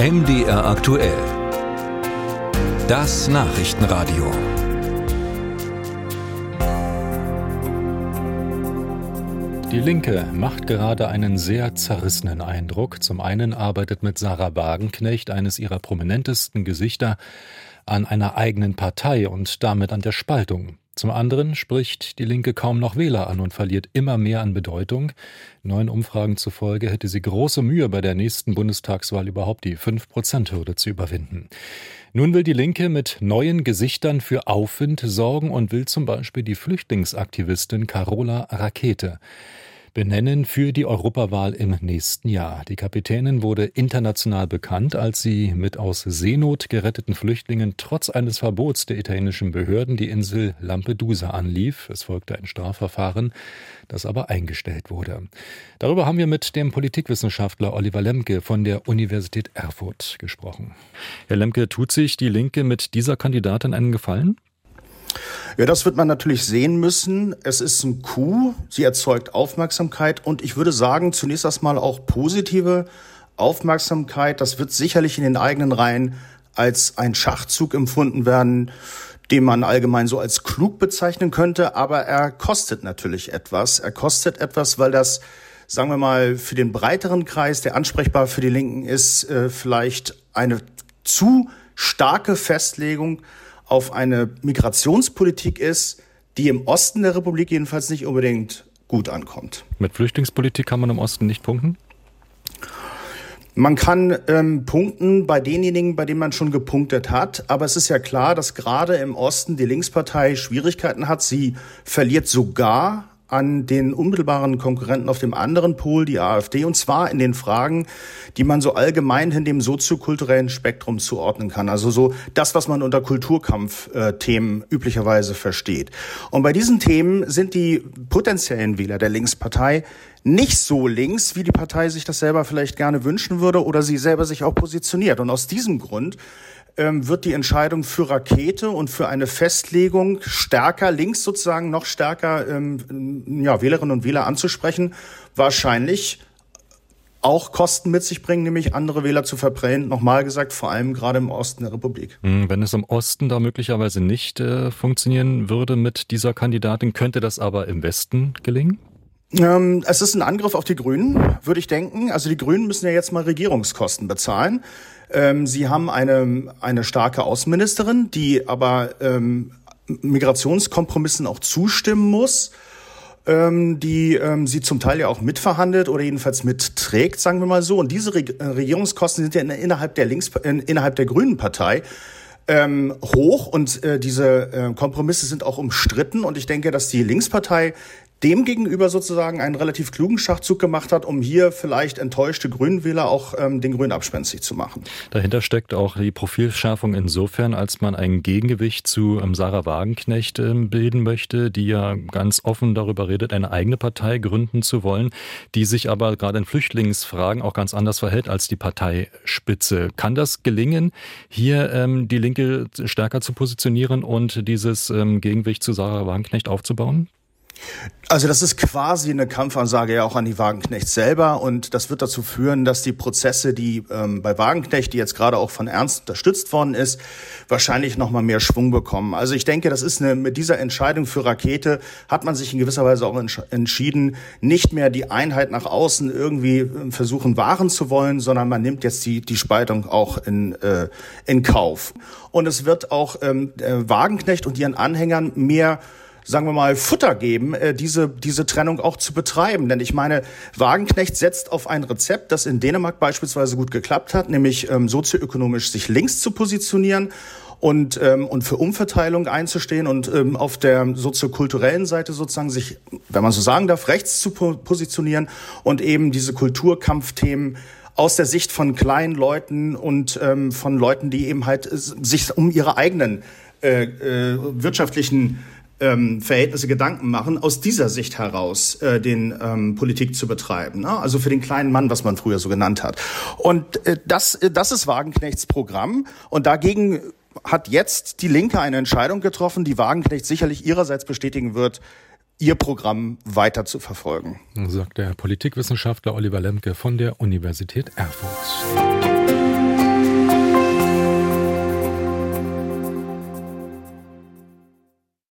MDR aktuell. Das Nachrichtenradio. Die Linke macht gerade einen sehr zerrissenen Eindruck. Zum einen arbeitet mit Sarah Wagenknecht, eines ihrer prominentesten Gesichter, an einer eigenen Partei und damit an der Spaltung. Zum anderen spricht die Linke kaum noch Wähler an und verliert immer mehr an Bedeutung. Neuen Umfragen zufolge hätte sie große Mühe, bei der nächsten Bundestagswahl überhaupt die 5-Prozent-Hürde zu überwinden. Nun will die Linke mit neuen Gesichtern für Aufwind sorgen und will zum Beispiel die Flüchtlingsaktivistin Carola Rakete benennen für die Europawahl im nächsten Jahr. Die Kapitänin wurde international bekannt, als sie mit aus Seenot geretteten Flüchtlingen trotz eines Verbots der italienischen Behörden die Insel Lampedusa anlief. Es folgte ein Strafverfahren, das aber eingestellt wurde. Darüber haben wir mit dem Politikwissenschaftler Oliver Lemke von der Universität Erfurt gesprochen. Herr Lemke, tut sich die Linke mit dieser Kandidatin einen Gefallen? Ja, das wird man natürlich sehen müssen. Es ist ein Coup. Sie erzeugt Aufmerksamkeit und ich würde sagen, zunächst erstmal auch positive Aufmerksamkeit. Das wird sicherlich in den eigenen Reihen als ein Schachzug empfunden werden, den man allgemein so als klug bezeichnen könnte. Aber er kostet natürlich etwas. Er kostet etwas, weil das sagen wir mal, für den breiteren Kreis, der ansprechbar für die Linken ist, äh, vielleicht eine zu starke Festlegung auf eine Migrationspolitik ist, die im Osten der Republik jedenfalls nicht unbedingt gut ankommt. Mit Flüchtlingspolitik kann man im Osten nicht punkten? Man kann ähm, punkten bei denjenigen, bei denen man schon gepunktet hat. Aber es ist ja klar, dass gerade im Osten die Linkspartei Schwierigkeiten hat. Sie verliert sogar an den unmittelbaren Konkurrenten auf dem anderen Pol, die AfD, und zwar in den Fragen, die man so allgemein in dem soziokulturellen Spektrum zuordnen kann. Also so das, was man unter Kulturkampfthemen üblicherweise versteht. Und bei diesen Themen sind die potenziellen Wähler der Linkspartei nicht so links, wie die Partei sich das selber vielleicht gerne wünschen würde oder sie selber sich auch positioniert. Und aus diesem Grund ähm, wird die Entscheidung für Rakete und für eine Festlegung stärker links sozusagen noch stärker ähm, ja, Wählerinnen und Wähler anzusprechen, wahrscheinlich auch Kosten mit sich bringen, nämlich andere Wähler zu verbrennen. Nochmal gesagt, vor allem gerade im Osten der Republik. Hm, wenn es im Osten da möglicherweise nicht äh, funktionieren würde mit dieser Kandidatin, könnte das aber im Westen gelingen? Ähm, es ist ein Angriff auf die Grünen, würde ich denken. Also die Grünen müssen ja jetzt mal Regierungskosten bezahlen. Ähm, sie haben eine, eine starke Außenministerin, die aber ähm, Migrationskompromissen auch zustimmen muss ähm, die ähm, sie zum Teil ja auch mitverhandelt oder jedenfalls mitträgt, sagen wir mal so. Und diese Re äh, Regierungskosten sind ja innerhalb der Links innerhalb der Grünen Partei ähm, hoch und äh, diese äh, Kompromisse sind auch umstritten und ich denke, dass die Linkspartei demgegenüber sozusagen einen relativ klugen Schachzug gemacht hat, um hier vielleicht enttäuschte Grünwähler auch ähm, den Grünen abspenstig zu machen. Dahinter steckt auch die Profilschärfung insofern, als man ein Gegengewicht zu ähm, Sarah Wagenknecht ähm, bilden möchte, die ja ganz offen darüber redet, eine eigene Partei gründen zu wollen, die sich aber gerade in Flüchtlingsfragen auch ganz anders verhält als die Parteispitze. Kann das gelingen, hier ähm, die Linke stärker zu positionieren und dieses ähm, Gegengewicht zu Sarah Wagenknecht aufzubauen? Also das ist quasi eine Kampfansage ja auch an die Wagenknecht selber und das wird dazu führen, dass die Prozesse, die ähm, bei Wagenknecht, die jetzt gerade auch von Ernst unterstützt worden ist, wahrscheinlich noch mal mehr Schwung bekommen. Also ich denke, das ist eine mit dieser Entscheidung für Rakete hat man sich in gewisser Weise auch entschieden, nicht mehr die Einheit nach außen irgendwie ähm, versuchen wahren zu wollen, sondern man nimmt jetzt die die Spaltung auch in äh, in Kauf. Und es wird auch ähm, Wagenknecht und ihren Anhängern mehr sagen wir mal, Futter geben, äh, diese, diese Trennung auch zu betreiben. Denn ich meine, Wagenknecht setzt auf ein Rezept, das in Dänemark beispielsweise gut geklappt hat, nämlich ähm, sozioökonomisch sich links zu positionieren und, ähm, und für Umverteilung einzustehen und ähm, auf der soziokulturellen Seite sozusagen sich, wenn man so sagen darf, rechts zu po positionieren und eben diese Kulturkampfthemen aus der Sicht von kleinen Leuten und ähm, von Leuten, die eben halt sich um ihre eigenen äh, äh, wirtschaftlichen ähm, Verhältnisse Gedanken machen, aus dieser Sicht heraus äh, den ähm, Politik zu betreiben. Ne? Also für den kleinen Mann, was man früher so genannt hat. Und äh, das, äh, das ist Wagenknechts Programm. Und dagegen hat jetzt die Linke eine Entscheidung getroffen, die Wagenknecht sicherlich ihrerseits bestätigen wird, ihr Programm weiter zu verfolgen. Sagt der Politikwissenschaftler Oliver Lemke von der Universität Erfurt.